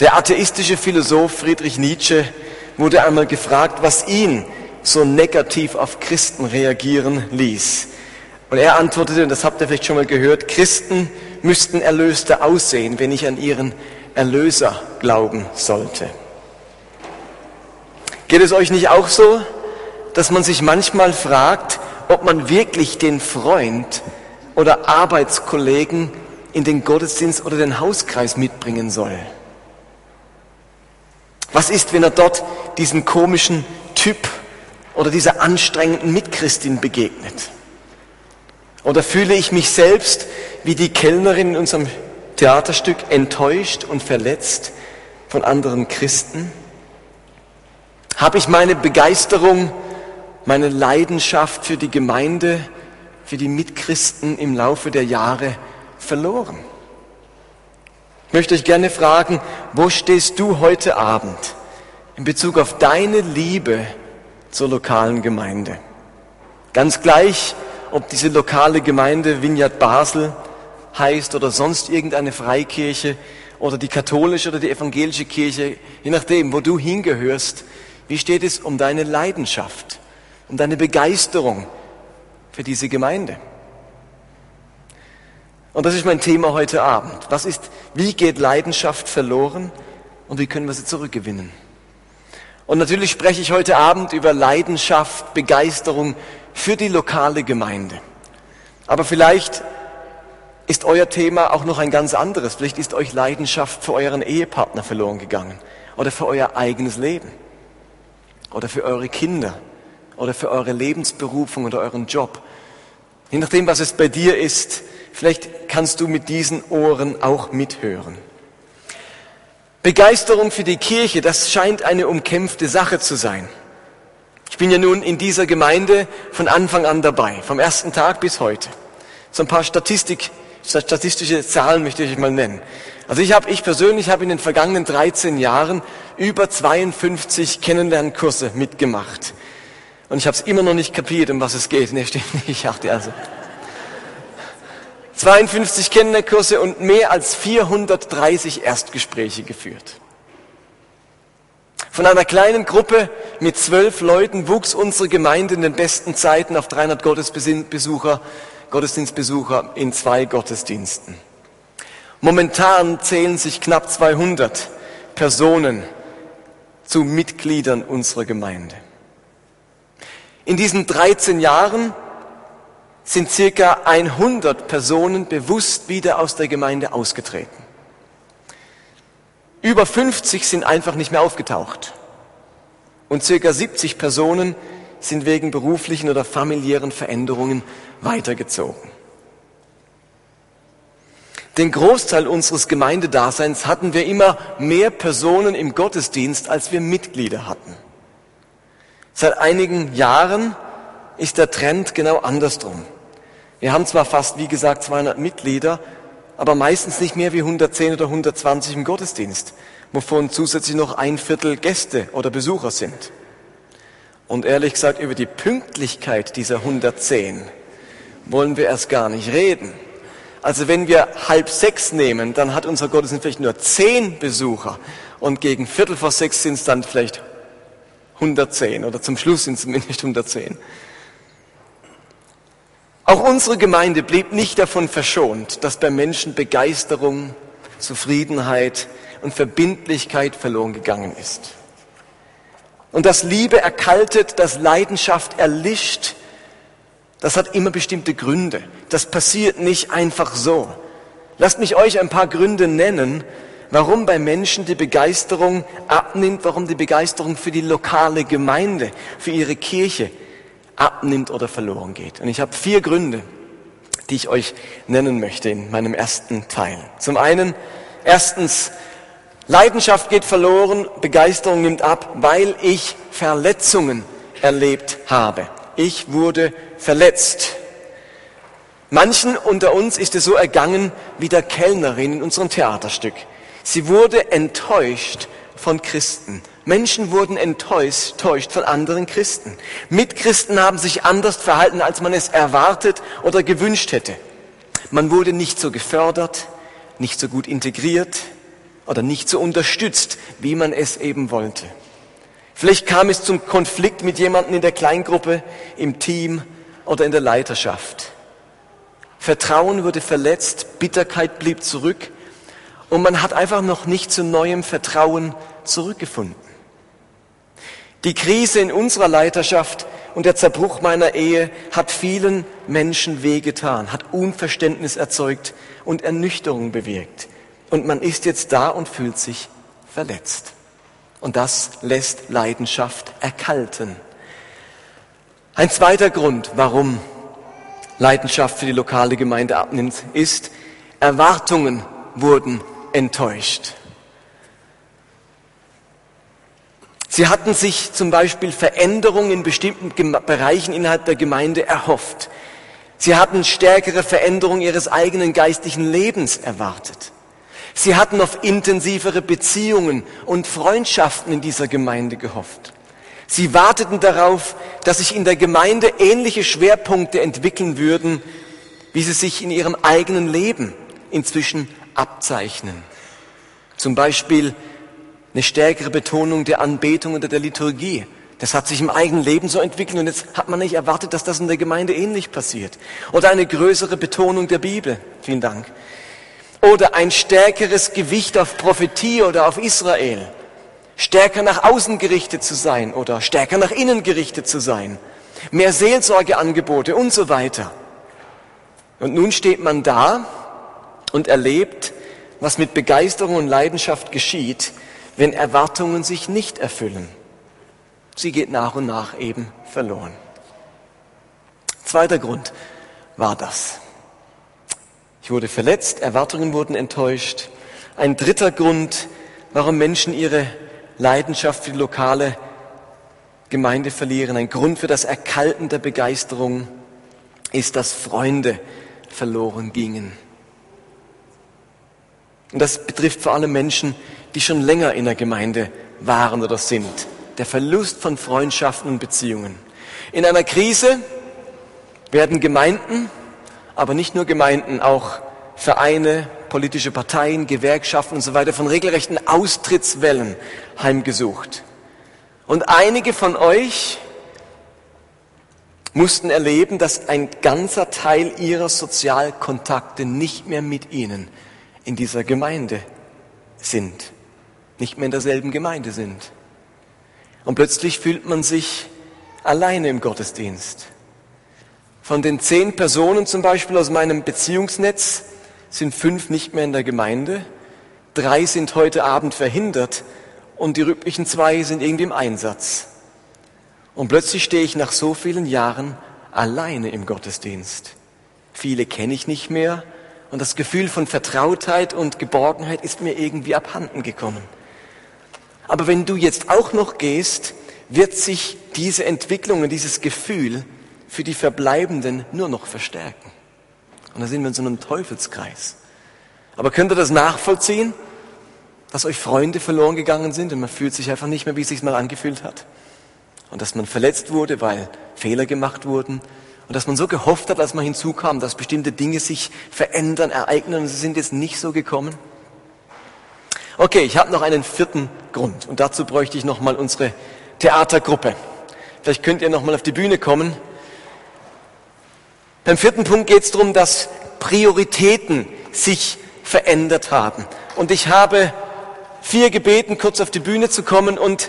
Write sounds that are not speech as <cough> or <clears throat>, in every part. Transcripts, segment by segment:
Der atheistische Philosoph Friedrich Nietzsche wurde einmal gefragt, was ihn so negativ auf Christen reagieren ließ. Und er antwortete, und das habt ihr vielleicht schon mal gehört, Christen müssten erlöster aussehen, wenn ich an ihren Erlöser glauben sollte. Geht es euch nicht auch so, dass man sich manchmal fragt, ob man wirklich den Freund oder Arbeitskollegen in den Gottesdienst oder den Hauskreis mitbringen soll? Was ist, wenn er dort diesen komischen Typ oder dieser anstrengenden Mitchristin begegnet? Oder fühle ich mich selbst wie die Kellnerin in unserem Theaterstück enttäuscht und verletzt von anderen Christen? Habe ich meine Begeisterung, meine Leidenschaft für die Gemeinde, für die Mitchristen im Laufe der Jahre verloren? Ich möchte euch gerne fragen, wo stehst du heute Abend in Bezug auf deine Liebe zur lokalen Gemeinde? Ganz gleich, ob diese lokale Gemeinde Vineyard Basel heißt oder sonst irgendeine Freikirche oder die katholische oder die evangelische Kirche, je nachdem, wo du hingehörst, wie steht es um deine Leidenschaft, um deine Begeisterung für diese Gemeinde? Und das ist mein Thema heute Abend. Was ist, wie geht Leidenschaft verloren und wie können wir sie zurückgewinnen? Und natürlich spreche ich heute Abend über Leidenschaft, Begeisterung für die lokale Gemeinde. Aber vielleicht ist euer Thema auch noch ein ganz anderes. Vielleicht ist euch Leidenschaft für euren Ehepartner verloren gegangen oder für euer eigenes Leben oder für eure Kinder oder für eure Lebensberufung oder euren Job. Je nachdem, was es bei dir ist, vielleicht kannst du mit diesen Ohren auch mithören. Begeisterung für die Kirche, das scheint eine umkämpfte Sache zu sein. Ich bin ja nun in dieser Gemeinde von Anfang an dabei, vom ersten Tag bis heute. So ein paar Statistik, statistische Zahlen möchte ich mal nennen. Also ich habe, ich persönlich habe in den vergangenen 13 Jahren über 52 Kennenlernkurse mitgemacht. Und ich habe es immer noch nicht kapiert, um was es geht. Nee, stimmt nicht. Ich dachte also. 52 Kennenlernkurse und mehr als 430 Erstgespräche geführt. Von einer kleinen Gruppe mit zwölf Leuten wuchs unsere Gemeinde in den besten Zeiten auf 300 Gottesbesucher, Gottesdienstbesucher in zwei Gottesdiensten. Momentan zählen sich knapp 200 Personen zu Mitgliedern unserer Gemeinde. In diesen 13 Jahren sind circa 100 Personen bewusst wieder aus der Gemeinde ausgetreten. Über 50 sind einfach nicht mehr aufgetaucht. Und circa 70 Personen sind wegen beruflichen oder familiären Veränderungen weitergezogen. Den Großteil unseres Gemeindedaseins hatten wir immer mehr Personen im Gottesdienst, als wir Mitglieder hatten. Seit einigen Jahren ist der Trend genau andersrum. Wir haben zwar fast, wie gesagt, 200 Mitglieder, aber meistens nicht mehr wie 110 oder 120 im Gottesdienst, wovon zusätzlich noch ein Viertel Gäste oder Besucher sind. Und ehrlich gesagt, über die Pünktlichkeit dieser 110 wollen wir erst gar nicht reden. Also wenn wir halb sechs nehmen, dann hat unser Gottesdienst vielleicht nur zehn Besucher und gegen Viertel vor sechs sind es dann vielleicht 110 oder zum Schluss sind es zumindest 110. Auch unsere Gemeinde blieb nicht davon verschont, dass bei Menschen Begeisterung, Zufriedenheit und Verbindlichkeit verloren gegangen ist. Und dass Liebe erkaltet, dass Leidenschaft erlischt, das hat immer bestimmte Gründe. Das passiert nicht einfach so. Lasst mich euch ein paar Gründe nennen, warum bei Menschen die Begeisterung abnimmt, warum die Begeisterung für die lokale Gemeinde, für ihre Kirche abnimmt oder verloren geht. Und ich habe vier Gründe, die ich euch nennen möchte in meinem ersten Teil. Zum einen, erstens, Leidenschaft geht verloren, Begeisterung nimmt ab, weil ich Verletzungen erlebt habe. Ich wurde verletzt. Manchen unter uns ist es so ergangen wie der Kellnerin in unserem Theaterstück. Sie wurde enttäuscht von Christen. Menschen wurden enttäuscht von anderen Christen. Mitchristen haben sich anders verhalten, als man es erwartet oder gewünscht hätte. Man wurde nicht so gefördert, nicht so gut integriert oder nicht so unterstützt, wie man es eben wollte. Vielleicht kam es zum Konflikt mit jemandem in der Kleingruppe, im Team oder in der Leiterschaft. Vertrauen wurde verletzt, Bitterkeit blieb zurück und man hat einfach noch nicht zu neuem Vertrauen zurückgefunden. Die Krise in unserer Leiterschaft und der Zerbruch meiner Ehe hat vielen Menschen wehgetan, hat Unverständnis erzeugt und Ernüchterung bewirkt. Und man ist jetzt da und fühlt sich verletzt. Und das lässt Leidenschaft erkalten. Ein zweiter Grund, warum Leidenschaft für die lokale Gemeinde abnimmt, ist, Erwartungen wurden enttäuscht. Sie hatten sich zum Beispiel Veränderungen in bestimmten Bereichen innerhalb der Gemeinde erhofft. Sie hatten stärkere Veränderungen ihres eigenen geistlichen Lebens erwartet. Sie hatten auf intensivere Beziehungen und Freundschaften in dieser Gemeinde gehofft. Sie warteten darauf, dass sich in der Gemeinde ähnliche Schwerpunkte entwickeln würden, wie sie sich in ihrem eigenen Leben inzwischen abzeichnen. Zum Beispiel eine stärkere Betonung der Anbetung oder der Liturgie. Das hat sich im eigenen Leben so entwickelt und jetzt hat man nicht erwartet, dass das in der Gemeinde ähnlich passiert. Oder eine größere Betonung der Bibel. Vielen Dank. Oder ein stärkeres Gewicht auf Prophetie oder auf Israel. Stärker nach außen gerichtet zu sein oder stärker nach innen gerichtet zu sein. Mehr Seelsorgeangebote und so weiter. Und nun steht man da und erlebt, was mit Begeisterung und Leidenschaft geschieht, wenn Erwartungen sich nicht erfüllen. Sie geht nach und nach eben verloren. Zweiter Grund war das. Ich wurde verletzt, Erwartungen wurden enttäuscht. Ein dritter Grund, warum Menschen ihre Leidenschaft für die lokale Gemeinde verlieren, ein Grund für das Erkalten der Begeisterung, ist, dass Freunde verloren gingen. Und das betrifft vor allem Menschen, die schon länger in der Gemeinde waren oder sind. Der Verlust von Freundschaften und Beziehungen. In einer Krise werden Gemeinden, aber nicht nur Gemeinden, auch Vereine, politische Parteien, Gewerkschaften und so weiter von regelrechten Austrittswellen heimgesucht. Und einige von euch mussten erleben, dass ein ganzer Teil ihrer Sozialkontakte nicht mehr mit ihnen in dieser Gemeinde sind nicht mehr in derselben Gemeinde sind. Und plötzlich fühlt man sich alleine im Gottesdienst. Von den zehn Personen zum Beispiel aus meinem Beziehungsnetz sind fünf nicht mehr in der Gemeinde, drei sind heute Abend verhindert und die rüblichen zwei sind irgendwie im Einsatz. Und plötzlich stehe ich nach so vielen Jahren alleine im Gottesdienst. Viele kenne ich nicht mehr und das Gefühl von Vertrautheit und Geborgenheit ist mir irgendwie abhanden gekommen. Aber wenn du jetzt auch noch gehst, wird sich diese Entwicklung und dieses Gefühl für die Verbleibenden nur noch verstärken. Und da sind wir in so einem Teufelskreis. Aber könnt ihr das nachvollziehen, dass euch Freunde verloren gegangen sind und man fühlt sich einfach nicht mehr, wie es sich mal angefühlt hat? Und dass man verletzt wurde, weil Fehler gemacht wurden und dass man so gehofft hat, als man hinzukam, dass bestimmte Dinge sich verändern, ereignen und sie sind jetzt nicht so gekommen? Okay, ich habe noch einen vierten Grund und dazu bräuchte ich noch mal unsere Theatergruppe. Vielleicht könnt ihr noch mal auf die Bühne kommen. Beim vierten Punkt geht es darum, dass Prioritäten sich verändert haben. Und ich habe vier gebeten, kurz auf die Bühne zu kommen und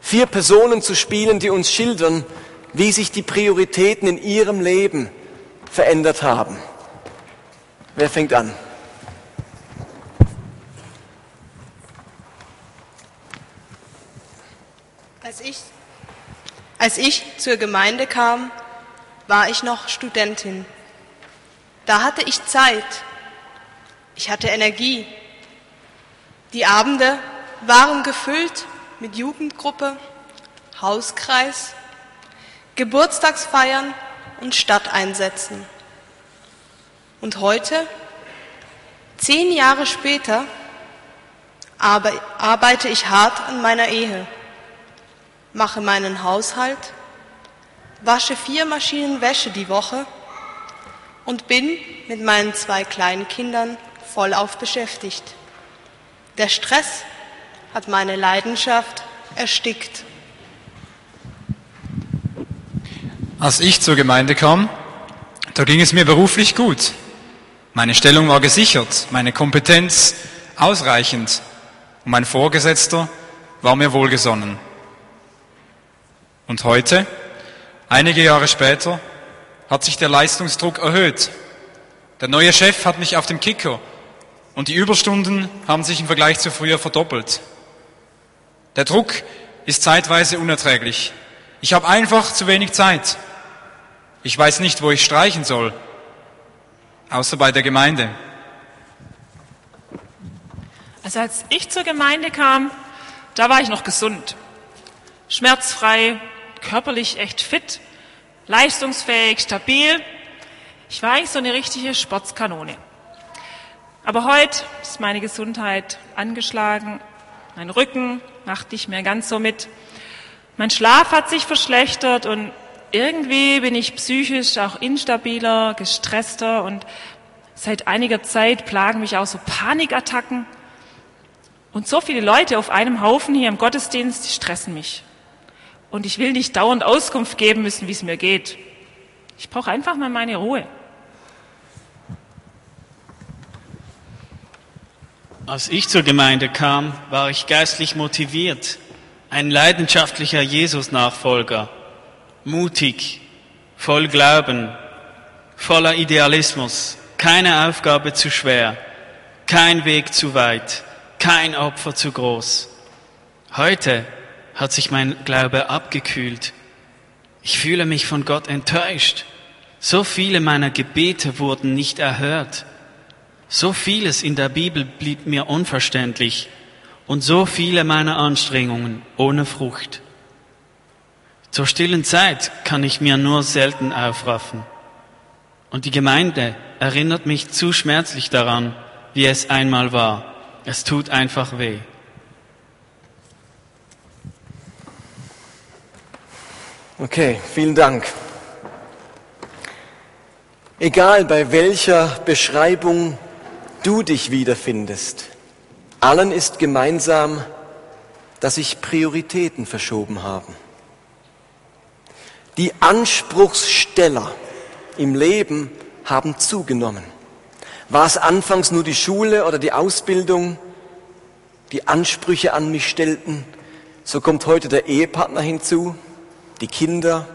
vier Personen zu spielen, die uns schildern, wie sich die Prioritäten in ihrem Leben verändert haben. Wer fängt an? Als ich, als ich zur Gemeinde kam, war ich noch Studentin. Da hatte ich Zeit. Ich hatte Energie. Die Abende waren gefüllt mit Jugendgruppe, Hauskreis, Geburtstagsfeiern und Stadteinsätzen. Und heute, zehn Jahre später, arbeite ich hart an meiner Ehe mache meinen Haushalt, wasche vier Maschinen Wäsche die Woche und bin mit meinen zwei kleinen Kindern vollauf beschäftigt. Der Stress hat meine Leidenschaft erstickt. Als ich zur Gemeinde kam, da ging es mir beruflich gut. Meine Stellung war gesichert, meine Kompetenz ausreichend und mein Vorgesetzter war mir wohlgesonnen. Und heute, einige Jahre später, hat sich der Leistungsdruck erhöht. Der neue Chef hat mich auf dem Kicker und die Überstunden haben sich im Vergleich zu früher verdoppelt. Der Druck ist zeitweise unerträglich. Ich habe einfach zu wenig Zeit. Ich weiß nicht, wo ich streichen soll, außer bei der Gemeinde. Also als ich zur Gemeinde kam, da war ich noch gesund, schmerzfrei, körperlich echt fit, leistungsfähig, stabil. Ich war eigentlich so eine richtige Sportskanone. Aber heute ist meine Gesundheit angeschlagen, mein Rücken macht nicht mehr ganz so mit. Mein Schlaf hat sich verschlechtert und irgendwie bin ich psychisch auch instabiler, gestresster und seit einiger Zeit plagen mich auch so Panikattacken. Und so viele Leute auf einem Haufen hier im Gottesdienst, die stressen mich. Und ich will nicht dauernd Auskunft geben müssen, wie es mir geht. Ich brauche einfach mal meine Ruhe. Als ich zur Gemeinde kam, war ich geistlich motiviert, ein leidenschaftlicher Jesus-Nachfolger, mutig, voll Glauben, voller Idealismus, keine Aufgabe zu schwer, kein Weg zu weit, kein Opfer zu groß. Heute hat sich mein Glaube abgekühlt. Ich fühle mich von Gott enttäuscht. So viele meiner Gebete wurden nicht erhört. So vieles in der Bibel blieb mir unverständlich und so viele meiner Anstrengungen ohne Frucht. Zur stillen Zeit kann ich mir nur selten aufraffen. Und die Gemeinde erinnert mich zu schmerzlich daran, wie es einmal war. Es tut einfach weh. Okay, vielen Dank. Egal bei welcher Beschreibung du dich wiederfindest, allen ist gemeinsam, dass sich Prioritäten verschoben haben. Die Anspruchssteller im Leben haben zugenommen. War es anfangs nur die Schule oder die Ausbildung, die Ansprüche an mich stellten, so kommt heute der Ehepartner hinzu, die Kinder,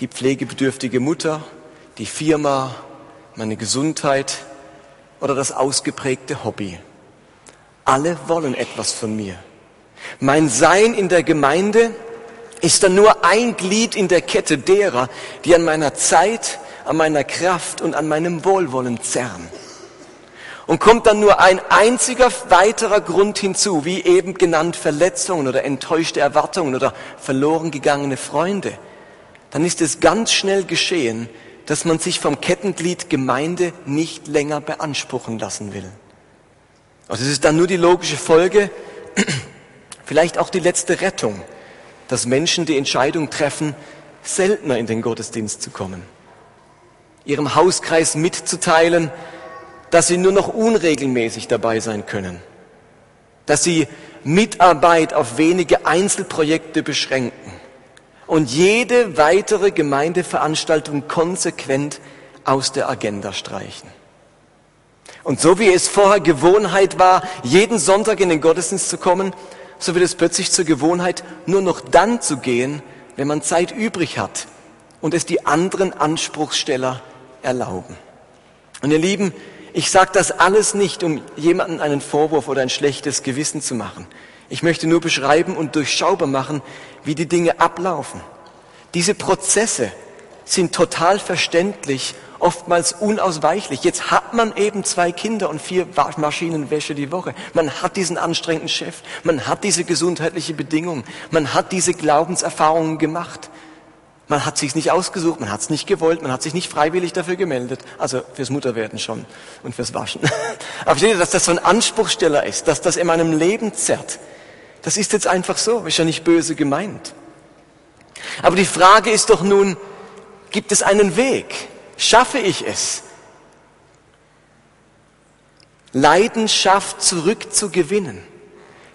die pflegebedürftige Mutter, die Firma, meine Gesundheit oder das ausgeprägte Hobby. Alle wollen etwas von mir. Mein Sein in der Gemeinde ist dann nur ein Glied in der Kette derer, die an meiner Zeit, an meiner Kraft und an meinem Wohlwollen zerren. Und kommt dann nur ein einziger weiterer Grund hinzu, wie eben genannt Verletzungen oder enttäuschte Erwartungen oder verloren gegangene Freunde, dann ist es ganz schnell geschehen, dass man sich vom Kettenglied Gemeinde nicht länger beanspruchen lassen will. Also es ist dann nur die logische Folge, <clears throat> vielleicht auch die letzte Rettung, dass Menschen die Entscheidung treffen, seltener in den Gottesdienst zu kommen, ihrem Hauskreis mitzuteilen, dass sie nur noch unregelmäßig dabei sein können, dass sie Mitarbeit auf wenige Einzelprojekte beschränken und jede weitere Gemeindeveranstaltung konsequent aus der Agenda streichen. Und so wie es vorher Gewohnheit war, jeden Sonntag in den Gottesdienst zu kommen, so wird es plötzlich zur Gewohnheit, nur noch dann zu gehen, wenn man Zeit übrig hat und es die anderen Anspruchssteller erlauben. Und ihr Lieben, ich sage das alles nicht, um jemanden einen Vorwurf oder ein schlechtes Gewissen zu machen. Ich möchte nur beschreiben und durchschaubar machen, wie die Dinge ablaufen. Diese Prozesse sind total verständlich, oftmals unausweichlich. Jetzt hat man eben zwei Kinder und vier Maschinenwäsche die Woche. Man hat diesen anstrengenden Chef, man hat diese gesundheitliche Bedingung, man hat diese Glaubenserfahrungen gemacht. Man hat sich's nicht ausgesucht, man hat es nicht gewollt, man hat sich nicht freiwillig dafür gemeldet. Also fürs Mutterwerden schon und fürs Waschen. <laughs> Aber versteht ihr, dass das so ein Anspruchsteller ist, dass das in meinem Leben zerrt. Das ist jetzt einfach so, ist ja nicht böse gemeint. Aber die Frage ist doch nun, gibt es einen Weg? Schaffe ich es? Leidenschaft zurückzugewinnen?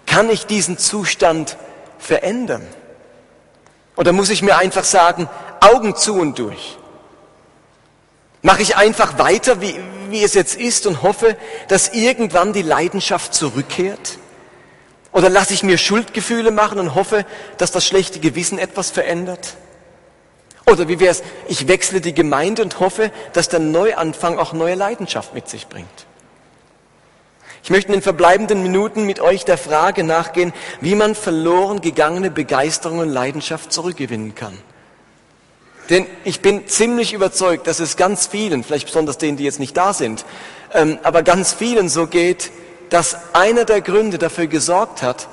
Kann ich diesen Zustand verändern? Oder muss ich mir einfach sagen, Augen zu und durch? Mache ich einfach weiter, wie, wie es jetzt ist und hoffe, dass irgendwann die Leidenschaft zurückkehrt? Oder lasse ich mir Schuldgefühle machen und hoffe, dass das schlechte Gewissen etwas verändert? Oder wie wäre es, ich wechsle die Gemeinde und hoffe, dass der Neuanfang auch neue Leidenschaft mit sich bringt? Ich möchte in den verbleibenden Minuten mit euch der Frage nachgehen, wie man verloren gegangene Begeisterung und Leidenschaft zurückgewinnen kann. Denn ich bin ziemlich überzeugt, dass es ganz vielen, vielleicht besonders denen, die jetzt nicht da sind, ähm, aber ganz vielen so geht, dass einer der Gründe dafür gesorgt hat,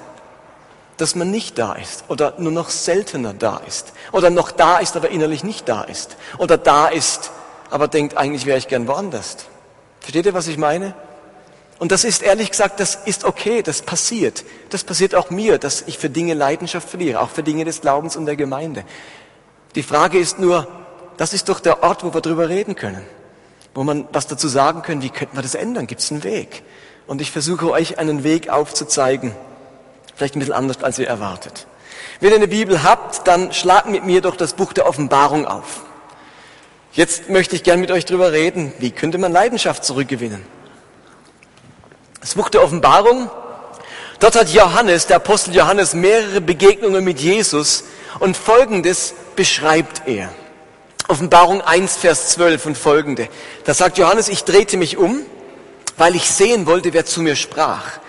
dass man nicht da ist oder nur noch seltener da ist oder noch da ist, aber innerlich nicht da ist oder da ist, aber denkt, eigentlich wäre ich gern woanders. Versteht ihr, was ich meine? Und das ist ehrlich gesagt, das ist okay, das passiert. Das passiert auch mir, dass ich für Dinge Leidenschaft verliere, auch für Dinge des Glaubens und der Gemeinde. Die Frage ist nur, das ist doch der Ort, wo wir drüber reden können, wo man was dazu sagen können, wie könnten wir das ändern? Gibt es einen Weg? Und ich versuche euch einen Weg aufzuzeigen, vielleicht ein bisschen anders, als ihr erwartet. Wenn ihr eine Bibel habt, dann schlagt mit mir doch das Buch der Offenbarung auf. Jetzt möchte ich gern mit euch drüber reden, wie könnte man Leidenschaft zurückgewinnen? Das Buch der Offenbarung, dort hat Johannes, der Apostel Johannes, mehrere Begegnungen mit Jesus und Folgendes beschreibt er. Offenbarung 1, Vers 12 und folgende. Da sagt Johannes, ich drehte mich um, weil ich sehen wollte, wer zu mir sprach.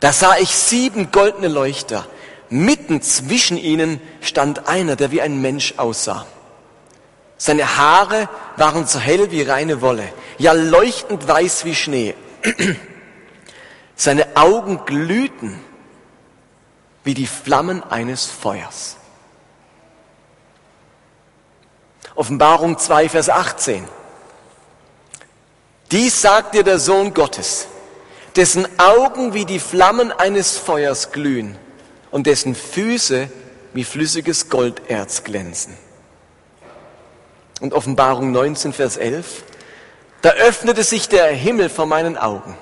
Da sah ich sieben goldene Leuchter. Mitten zwischen ihnen stand einer, der wie ein Mensch aussah. Seine Haare waren so hell wie reine Wolle, ja leuchtend weiß wie Schnee. <clears throat> Seine Augen glühten wie die Flammen eines Feuers. Offenbarung 2, Vers 18. Dies sagt dir der Sohn Gottes, dessen Augen wie die Flammen eines Feuers glühen und dessen Füße wie flüssiges Golderz glänzen. Und Offenbarung 19, Vers 11. Da öffnete sich der Himmel vor meinen Augen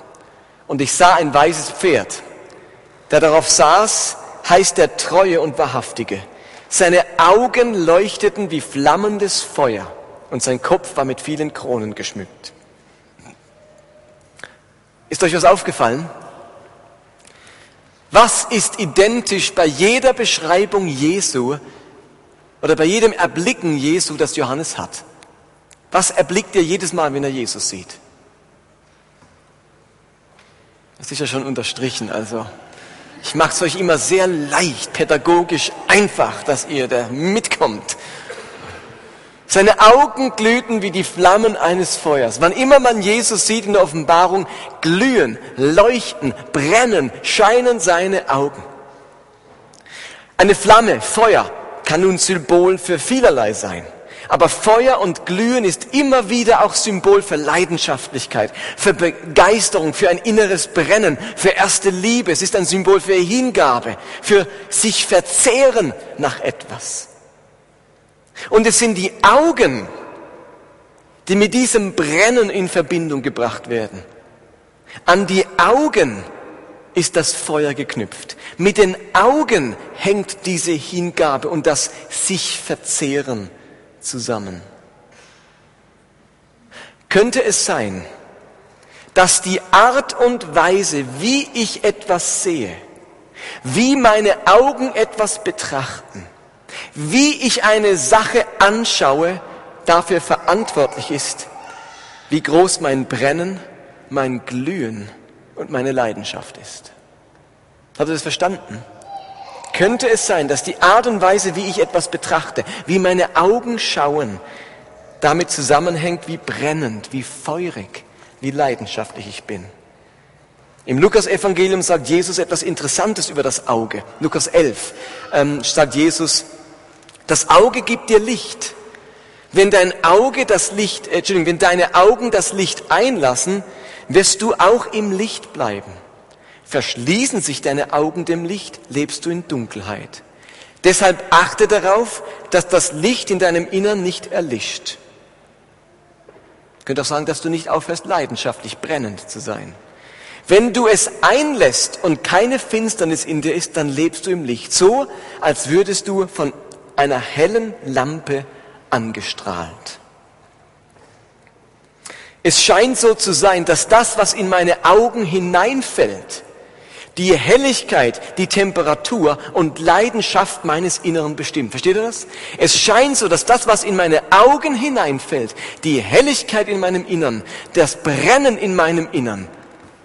und ich sah ein weißes Pferd. Der darauf saß, heißt der Treue und Wahrhaftige. Seine Augen leuchteten wie flammendes Feuer und sein Kopf war mit vielen Kronen geschmückt. Ist euch was aufgefallen? Was ist identisch bei jeder Beschreibung Jesu oder bei jedem Erblicken Jesu, das Johannes hat? Was erblickt ihr jedes Mal, wenn er Jesus sieht? Das ist ja schon unterstrichen, also ich mache es euch immer sehr leicht, pädagogisch einfach, dass ihr da mitkommt. Seine Augen glühten wie die Flammen eines Feuers. Wann immer man Jesus sieht in der Offenbarung, glühen, leuchten, brennen, scheinen seine Augen. Eine Flamme, Feuer, kann nun Symbol für vielerlei sein. Aber Feuer und Glühen ist immer wieder auch Symbol für Leidenschaftlichkeit, für Begeisterung, für ein inneres Brennen, für erste Liebe. Es ist ein Symbol für Hingabe, für sich verzehren nach etwas. Und es sind die Augen, die mit diesem Brennen in Verbindung gebracht werden. An die Augen ist das Feuer geknüpft. Mit den Augen hängt diese Hingabe und das sich verzehren zusammen. Könnte es sein, dass die Art und Weise, wie ich etwas sehe, wie meine Augen etwas betrachten, wie ich eine Sache anschaue, dafür verantwortlich ist, wie groß mein Brennen, mein Glühen und meine Leidenschaft ist. Habt ihr das verstanden? Könnte es sein, dass die Art und Weise, wie ich etwas betrachte, wie meine Augen schauen, damit zusammenhängt, wie brennend, wie feurig, wie leidenschaftlich ich bin? Im Lukas-Evangelium sagt Jesus etwas Interessantes über das Auge. Lukas 11 ähm, sagt Jesus, das Auge gibt dir Licht. Wenn dein Auge das Licht, äh, Entschuldigung, wenn deine Augen das Licht einlassen, wirst du auch im Licht bleiben. Verschließen sich deine Augen dem Licht, lebst du in Dunkelheit. Deshalb achte darauf, dass das Licht in deinem Innern nicht erlischt. Ich könnte auch sagen, dass du nicht aufhörst, leidenschaftlich brennend zu sein. Wenn du es einlässt und keine Finsternis in dir ist, dann lebst du im Licht, so als würdest du von einer hellen Lampe angestrahlt. Es scheint so zu sein, dass das, was in meine Augen hineinfällt, die Helligkeit, die Temperatur und Leidenschaft meines Inneren bestimmt. Versteht ihr das? Es scheint so, dass das, was in meine Augen hineinfällt, die Helligkeit in meinem Innern, das Brennen in meinem Innern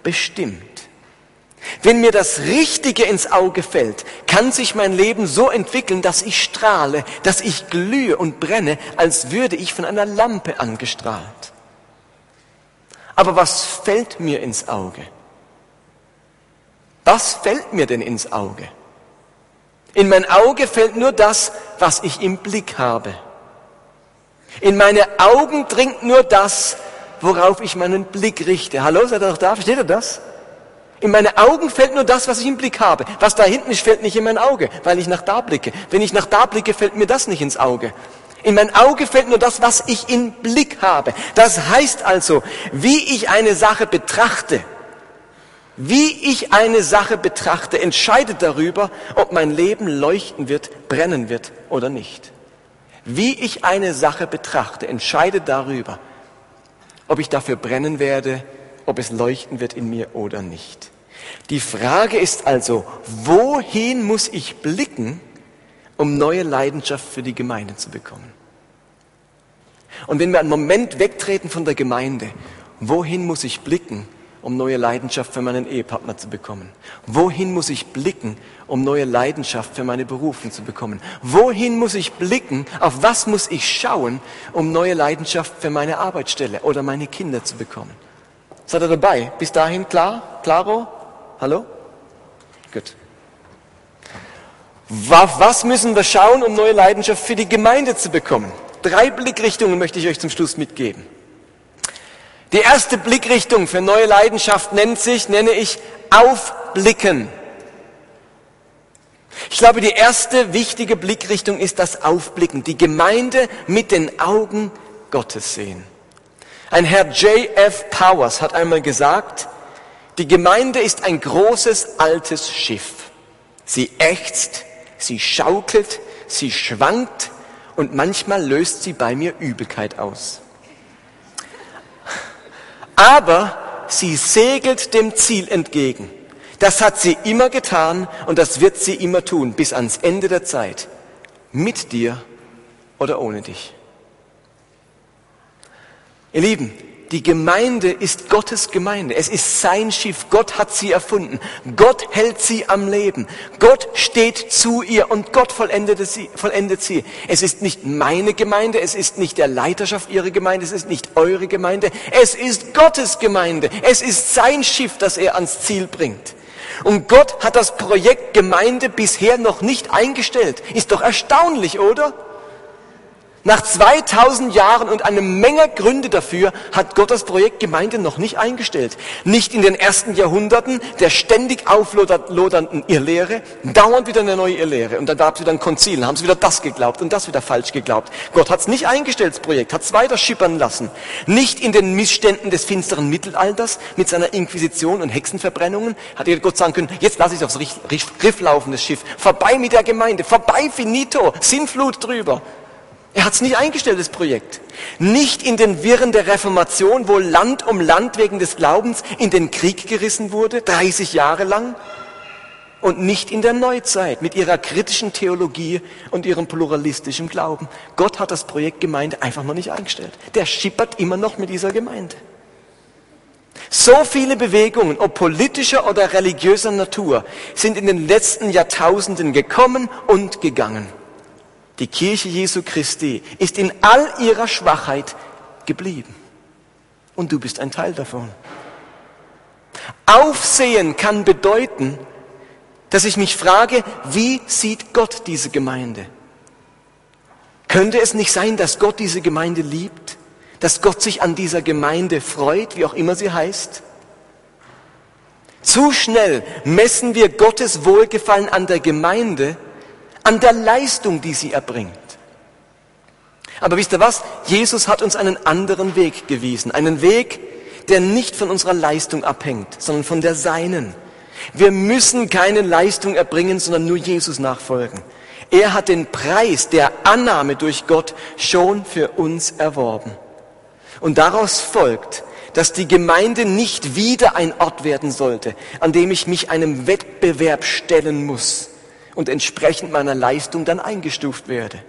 bestimmt. Wenn mir das Richtige ins Auge fällt, kann sich mein Leben so entwickeln, dass ich strahle, dass ich glühe und brenne, als würde ich von einer Lampe angestrahlt. Aber was fällt mir ins Auge? Was fällt mir denn ins Auge? In mein Auge fällt nur das, was ich im Blick habe. In meine Augen dringt nur das, worauf ich meinen Blick richte. Hallo, seid ihr noch da? Versteht ihr das? In meine Augen fällt nur das, was ich im Blick habe. Was da hinten ist, fällt nicht in mein Auge, weil ich nach da blicke. Wenn ich nach da blicke, fällt mir das nicht ins Auge. In mein Auge fällt nur das, was ich im Blick habe. Das heißt also, wie ich eine Sache betrachte, wie ich eine Sache betrachte, entscheidet darüber, ob mein Leben leuchten wird, brennen wird oder nicht. Wie ich eine Sache betrachte, entscheidet darüber, ob ich dafür brennen werde, ob es leuchten wird in mir oder nicht. Die Frage ist also, wohin muss ich blicken, um neue Leidenschaft für die Gemeinde zu bekommen? Und wenn wir einen Moment wegtreten von der Gemeinde, wohin muss ich blicken, um neue Leidenschaft für meinen Ehepartner zu bekommen? Wohin muss ich blicken, um neue Leidenschaft für meine Berufung zu bekommen? Wohin muss ich blicken, auf was muss ich schauen, um neue Leidenschaft für meine Arbeitsstelle oder meine Kinder zu bekommen? Seid ihr dabei? Bis dahin klar? Klaro? Hallo? Gut. Was müssen wir schauen, um neue Leidenschaft für die Gemeinde zu bekommen? Drei Blickrichtungen möchte ich euch zum Schluss mitgeben. Die erste Blickrichtung für neue Leidenschaft nennt sich, nenne ich Aufblicken. Ich glaube, die erste wichtige Blickrichtung ist das Aufblicken, die Gemeinde mit den Augen Gottes sehen. Ein Herr J.F. Powers hat einmal gesagt, die Gemeinde ist ein großes altes Schiff. Sie ächzt, sie schaukelt, sie schwankt, und manchmal löst sie bei mir Übelkeit aus. Aber sie segelt dem Ziel entgegen. Das hat sie immer getan und das wird sie immer tun bis ans Ende der Zeit. Mit dir oder ohne dich. Ihr Lieben, die Gemeinde ist Gottes Gemeinde. Es ist sein Schiff. Gott hat sie erfunden. Gott hält sie am Leben. Gott steht zu ihr und Gott vollendet sie. Vollendet sie. Es ist nicht meine Gemeinde. Es ist nicht der Leiterschaft ihrer Gemeinde. Es ist nicht eure Gemeinde. Es ist Gottes Gemeinde. Es ist sein Schiff, das er ans Ziel bringt. Und Gott hat das Projekt Gemeinde bisher noch nicht eingestellt. Ist doch erstaunlich, oder? Nach 2000 Jahren und eine Menge Gründe dafür hat Gott das Projekt Gemeinde noch nicht eingestellt. Nicht in den ersten Jahrhunderten der ständig auflodernden Irrlehre, dauernd wieder eine neue Irrlehre. Und dann gab es wieder ein Konzil, haben sie wieder das geglaubt und das wieder falsch geglaubt. Gott hat es nicht eingestellt, das Projekt, hat es weiter schippern lassen. Nicht in den Missständen des finsteren Mittelalters mit seiner Inquisition und Hexenverbrennungen hat Gott sagen können, jetzt lasse ich aufs Riff laufen, das Schiff. Vorbei mit der Gemeinde, vorbei finito, Sinnflut drüber. Er hat es nicht eingestellt, das Projekt. Nicht in den Wirren der Reformation, wo Land um Land wegen des Glaubens in den Krieg gerissen wurde, 30 Jahre lang. Und nicht in der Neuzeit mit ihrer kritischen Theologie und ihrem pluralistischen Glauben. Gott hat das Projekt Gemeinde einfach noch nicht eingestellt. Der schippert immer noch mit dieser Gemeinde. So viele Bewegungen, ob politischer oder religiöser Natur, sind in den letzten Jahrtausenden gekommen und gegangen. Die Kirche Jesu Christi ist in all ihrer Schwachheit geblieben. Und du bist ein Teil davon. Aufsehen kann bedeuten, dass ich mich frage, wie sieht Gott diese Gemeinde? Könnte es nicht sein, dass Gott diese Gemeinde liebt? Dass Gott sich an dieser Gemeinde freut, wie auch immer sie heißt? Zu schnell messen wir Gottes Wohlgefallen an der Gemeinde, an der Leistung, die sie erbringt. Aber wisst ihr was? Jesus hat uns einen anderen Weg gewiesen. Einen Weg, der nicht von unserer Leistung abhängt, sondern von der Seinen. Wir müssen keine Leistung erbringen, sondern nur Jesus nachfolgen. Er hat den Preis der Annahme durch Gott schon für uns erworben. Und daraus folgt, dass die Gemeinde nicht wieder ein Ort werden sollte, an dem ich mich einem Wettbewerb stellen muss und entsprechend meiner Leistung dann eingestuft werde.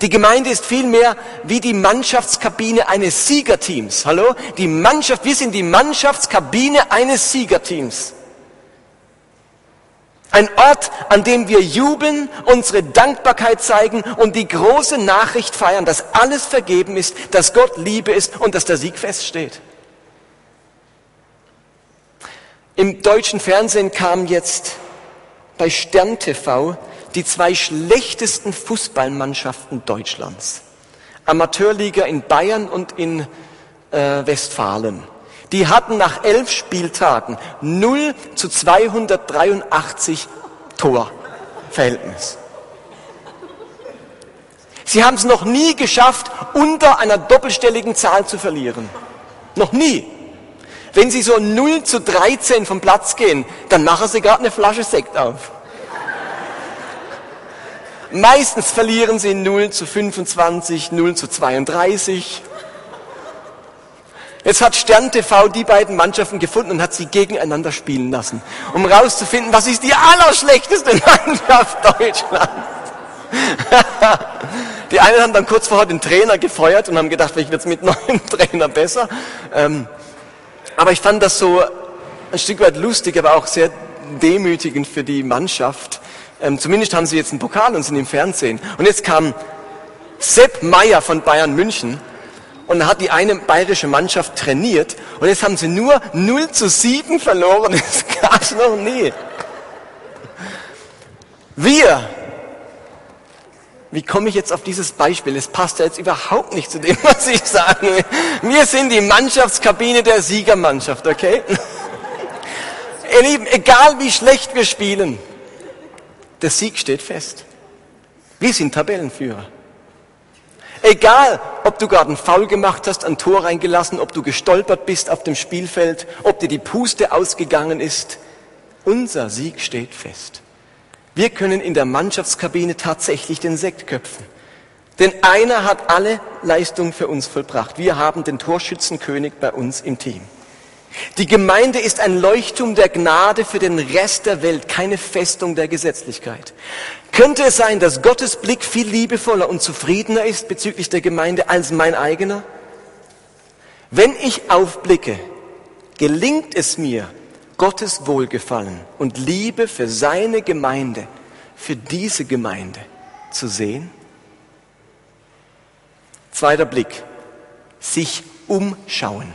Die Gemeinde ist vielmehr wie die Mannschaftskabine eines Siegerteams. Hallo? Die Mannschaft, wir sind die Mannschaftskabine eines Siegerteams. Ein Ort, an dem wir jubeln, unsere Dankbarkeit zeigen und die große Nachricht feiern, dass alles vergeben ist, dass Gott Liebe ist und dass der Sieg feststeht. Im deutschen Fernsehen kam jetzt bei Stern TV die zwei schlechtesten Fußballmannschaften Deutschlands. Amateurliga in Bayern und in äh, Westfalen. Die hatten nach elf Spieltagen 0 zu 283 Torverhältnis. Sie haben es noch nie geschafft, unter einer doppelstelligen Zahl zu verlieren. Noch nie. Wenn Sie so 0 zu 13 vom Platz gehen, dann machen Sie gerade eine Flasche Sekt auf. Meistens verlieren Sie 0 zu 25, 0 zu 32. Jetzt hat Stern TV die beiden Mannschaften gefunden und hat sie gegeneinander spielen lassen, um rauszufinden, was ist die allerschlechteste <laughs> Mannschaft Deutschlands. <laughs> die einen haben dann kurz vorher den Trainer gefeuert und haben gedacht, vielleicht wird es mit neuen <laughs> Trainer besser. Ähm, aber ich fand das so ein Stück weit lustig, aber auch sehr demütigend für die Mannschaft. Ähm, zumindest haben sie jetzt einen Pokal und sind im Fernsehen. Und jetzt kam Sepp Meier von Bayern München und hat die eine bayerische Mannschaft trainiert und jetzt haben sie nur 0 zu 7 verloren. <laughs> Das gab es noch nie. Wir, wie komme ich jetzt auf dieses Beispiel? Es passt ja jetzt überhaupt nicht zu dem, <laughs> was ich sage. Wir sind die Mannschaftskabine der Siegermannschaft, okay? <laughs> Ihr Lieben, egal wie schlecht wir spielen, der Sieg steht fest. Wir sind Tabellenführer. Egal, ob du gerade einen Foul gemacht hast, ein Tor reingelassen, ob du gestolpert bist auf dem Spielfeld, ob dir die Puste ausgegangen ist, unser Sieg steht fest. Wir können in der Mannschaftskabine tatsächlich den Sekt köpfen. Denn einer hat alle Leistungen für uns vollbracht. Wir haben den Torschützenkönig bei uns im Team. Die Gemeinde ist ein Leuchtturm der Gnade für den Rest der Welt, keine Festung der Gesetzlichkeit. Könnte es sein, dass Gottes Blick viel liebevoller und zufriedener ist bezüglich der Gemeinde als mein eigener? Wenn ich aufblicke, gelingt es mir, Gottes Wohlgefallen und Liebe für seine Gemeinde, für diese Gemeinde zu sehen? Zweiter Blick, sich umschauen.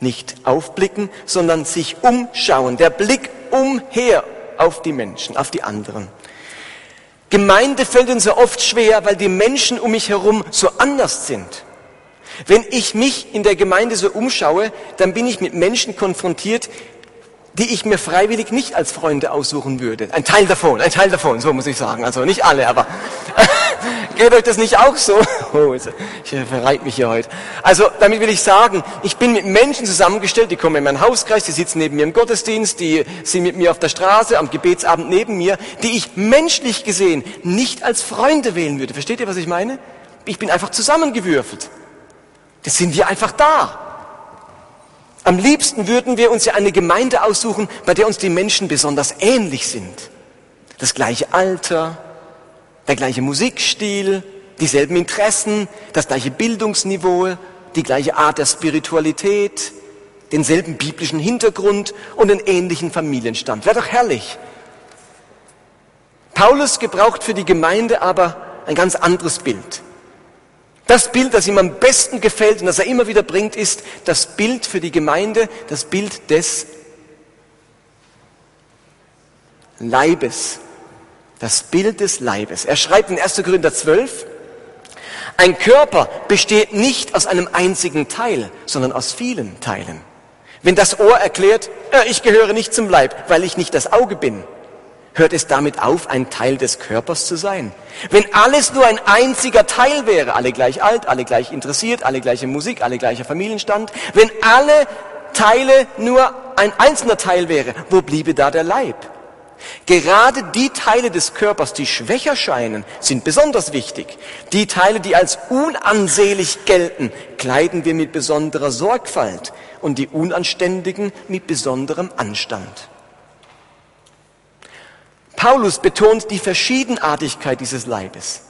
Nicht aufblicken, sondern sich umschauen. Der Blick umher auf die Menschen, auf die anderen. Gemeinde fällt uns so oft schwer, weil die Menschen um mich herum so anders sind. Wenn ich mich in der Gemeinde so umschaue, dann bin ich mit Menschen konfrontiert, die ich mir freiwillig nicht als Freunde aussuchen würde. Ein Teil davon, ein Teil davon, so muss ich sagen. Also nicht alle, aber <laughs> geht euch das nicht auch so? <laughs> Oh, ich verreit mich hier heute. Also damit will ich sagen, ich bin mit Menschen zusammengestellt, die kommen in meinen Hauskreis, die sitzen neben mir im Gottesdienst, die sind mit mir auf der Straße, am Gebetsabend neben mir, die ich menschlich gesehen nicht als Freunde wählen würde. Versteht ihr, was ich meine? Ich bin einfach zusammengewürfelt. Das sind wir einfach da. Am liebsten würden wir uns ja eine Gemeinde aussuchen, bei der uns die Menschen besonders ähnlich sind. Das gleiche Alter, der gleiche Musikstil, dieselben Interessen, das gleiche Bildungsniveau, die gleiche Art der Spiritualität, denselben biblischen Hintergrund und einen ähnlichen Familienstand. Wäre doch herrlich. Paulus gebraucht für die Gemeinde aber ein ganz anderes Bild. Das Bild, das ihm am besten gefällt und das er immer wieder bringt, ist das Bild für die Gemeinde, das Bild des Leibes. Das Bild des Leibes. Er schreibt in 1. Korinther 12, ein Körper besteht nicht aus einem einzigen Teil, sondern aus vielen Teilen. Wenn das Ohr erklärt, äh, ich gehöre nicht zum Leib, weil ich nicht das Auge bin, Hört es damit auf, ein Teil des Körpers zu sein? Wenn alles nur ein einziger Teil wäre, alle gleich alt, alle gleich interessiert, alle gleiche Musik, alle gleicher Familienstand, wenn alle Teile nur ein einzelner Teil wäre, wo bliebe da der Leib? Gerade die Teile des Körpers, die schwächer scheinen, sind besonders wichtig. Die Teile, die als unansehlich gelten, kleiden wir mit besonderer Sorgfalt und die Unanständigen mit besonderem Anstand. Paulus betont die Verschiedenartigkeit dieses Leibes.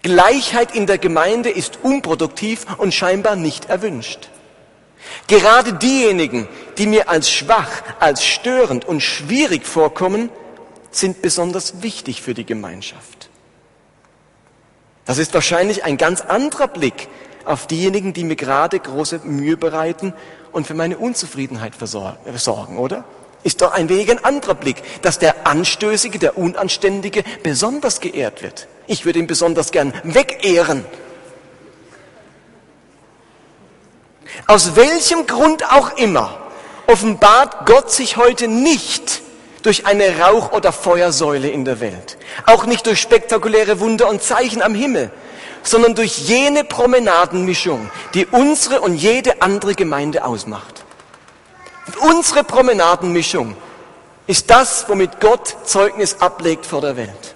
Gleichheit in der Gemeinde ist unproduktiv und scheinbar nicht erwünscht. Gerade diejenigen, die mir als schwach, als störend und schwierig vorkommen, sind besonders wichtig für die Gemeinschaft. Das ist wahrscheinlich ein ganz anderer Blick auf diejenigen, die mir gerade große Mühe bereiten und für meine Unzufriedenheit sorgen, oder? Ist doch ein wenig ein anderer Blick, dass der Anstößige, der Unanständige besonders geehrt wird. Ich würde ihn besonders gern wegehren Aus welchem Grund auch immer offenbart Gott sich heute nicht durch eine Rauch- oder Feuersäule in der Welt, auch nicht durch spektakuläre Wunder und Zeichen am Himmel, sondern durch jene Promenadenmischung, die unsere und jede andere Gemeinde ausmacht. Unsere Promenadenmischung ist das, womit Gott Zeugnis ablegt vor der Welt.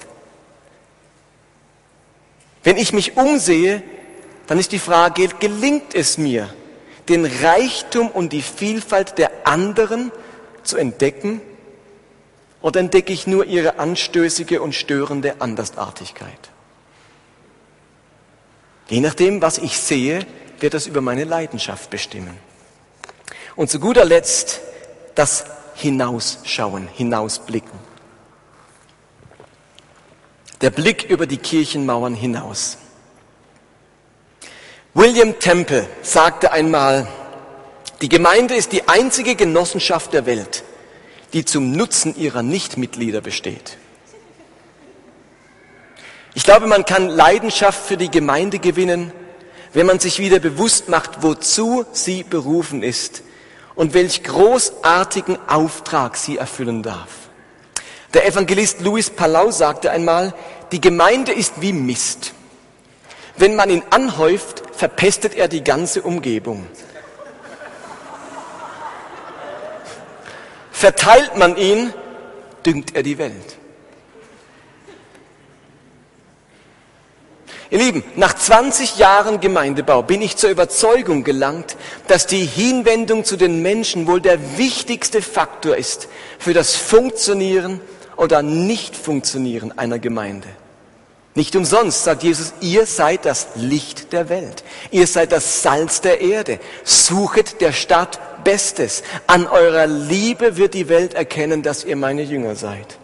Wenn ich mich umsehe, dann ist die Frage, gelingt es mir, den Reichtum und die Vielfalt der anderen zu entdecken? Oder entdecke ich nur ihre anstößige und störende Andersartigkeit? Je nachdem, was ich sehe, wird das über meine Leidenschaft bestimmen. Und zu guter Letzt das Hinausschauen, Hinausblicken. Der Blick über die Kirchenmauern hinaus. William Temple sagte einmal, die Gemeinde ist die einzige Genossenschaft der Welt, die zum Nutzen ihrer Nichtmitglieder besteht. Ich glaube, man kann Leidenschaft für die Gemeinde gewinnen, wenn man sich wieder bewusst macht, wozu sie berufen ist und welch großartigen Auftrag sie erfüllen darf. Der Evangelist Louis Palau sagte einmal, die Gemeinde ist wie Mist. Wenn man ihn anhäuft, verpestet er die ganze Umgebung. Verteilt man ihn, düngt er die Welt. Ihr Lieben, nach 20 Jahren Gemeindebau bin ich zur Überzeugung gelangt, dass die Hinwendung zu den Menschen wohl der wichtigste Faktor ist für das Funktionieren oder Nicht-Funktionieren einer Gemeinde. Nicht umsonst sagt Jesus, ihr seid das Licht der Welt. Ihr seid das Salz der Erde. Suchet der Stadt Bestes. An eurer Liebe wird die Welt erkennen, dass ihr meine Jünger seid.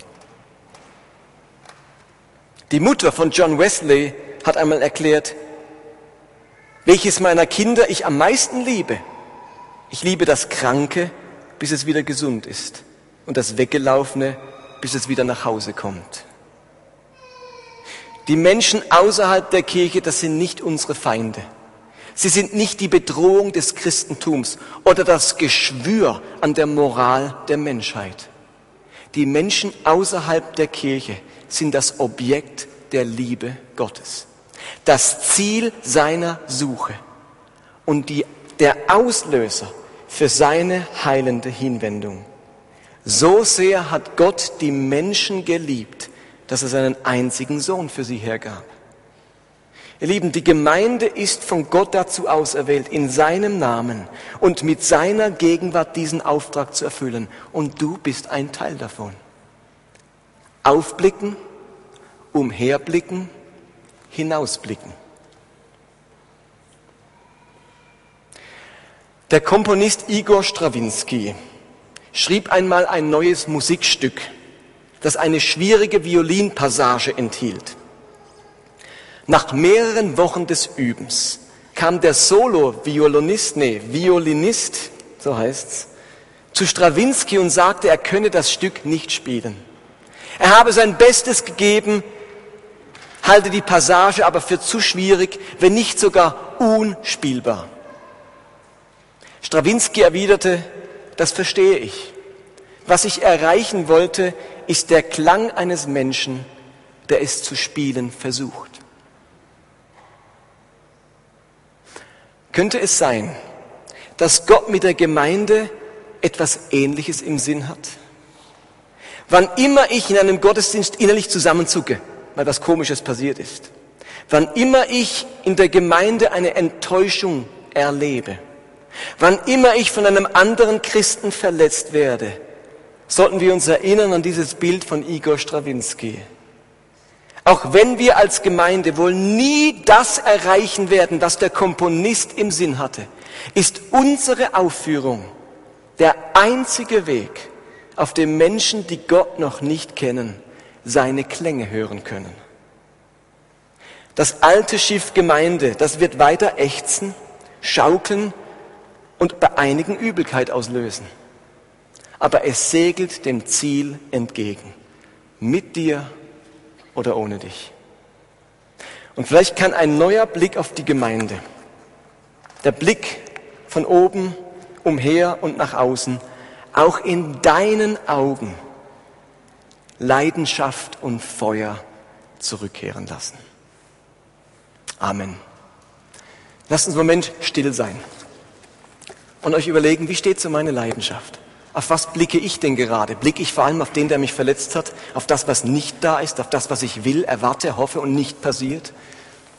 Die Mutter von John Wesley hat einmal erklärt, welches meiner Kinder ich am meisten liebe. Ich liebe das Kranke, bis es wieder gesund ist und das Weggelaufene, bis es wieder nach Hause kommt. Die Menschen außerhalb der Kirche, das sind nicht unsere Feinde. Sie sind nicht die Bedrohung des Christentums oder das Geschwür an der Moral der Menschheit. Die Menschen außerhalb der Kirche sind das Objekt der Liebe Gottes, das Ziel seiner Suche und die, der Auslöser für seine heilende Hinwendung. So sehr hat Gott die Menschen geliebt, dass er seinen einzigen Sohn für sie hergab. Ihr Lieben, die Gemeinde ist von Gott dazu auserwählt, in seinem Namen und mit seiner Gegenwart diesen Auftrag zu erfüllen. Und du bist ein Teil davon. Aufblicken, umherblicken, hinausblicken. Der Komponist Igor Strawinski schrieb einmal ein neues Musikstück das eine schwierige Violinpassage enthielt. Nach mehreren Wochen des Übens kam der Solo-Violinist, nee, Violinist, so heißt's, zu Strawinski und sagte, er könne das Stück nicht spielen. Er habe sein Bestes gegeben, halte die Passage aber für zu schwierig, wenn nicht sogar unspielbar. Strawinski erwiderte, das verstehe ich. Was ich erreichen wollte, ist der Klang eines Menschen, der es zu spielen versucht. Könnte es sein, dass Gott mit der Gemeinde etwas Ähnliches im Sinn hat? Wann immer ich in einem Gottesdienst innerlich zusammenzucke, weil was Komisches passiert ist, wann immer ich in der Gemeinde eine Enttäuschung erlebe, wann immer ich von einem anderen Christen verletzt werde, sollten wir uns erinnern an dieses Bild von Igor Strawinski. Auch wenn wir als Gemeinde wohl nie das erreichen werden, was der Komponist im Sinn hatte, ist unsere Aufführung der einzige Weg, auf dem Menschen, die Gott noch nicht kennen, seine Klänge hören können. Das alte Schiff Gemeinde, das wird weiter ächzen, schaukeln und bei einigen Übelkeit auslösen. Aber es segelt dem Ziel entgegen. Mit dir oder ohne dich. Und vielleicht kann ein neuer Blick auf die Gemeinde, der Blick von oben umher und nach außen, auch in deinen Augen Leidenschaft und Feuer zurückkehren lassen. Amen. Lasst uns einen Moment still sein und euch überlegen, wie steht so meine Leidenschaft? Auf was blicke ich denn gerade? Blicke ich vor allem auf den, der mich verletzt hat? Auf das, was nicht da ist? Auf das, was ich will, erwarte, hoffe und nicht passiert?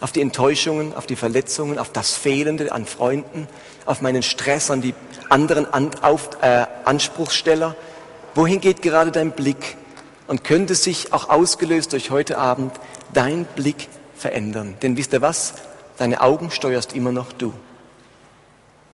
Auf die Enttäuschungen, auf die Verletzungen, auf das Fehlende an Freunden, auf meinen Stress an die anderen an, auf, äh, Anspruchssteller? Wohin geht gerade dein Blick? Und könnte sich auch ausgelöst durch heute Abend dein Blick verändern? Denn wisst ihr was? Deine Augen steuerst immer noch du.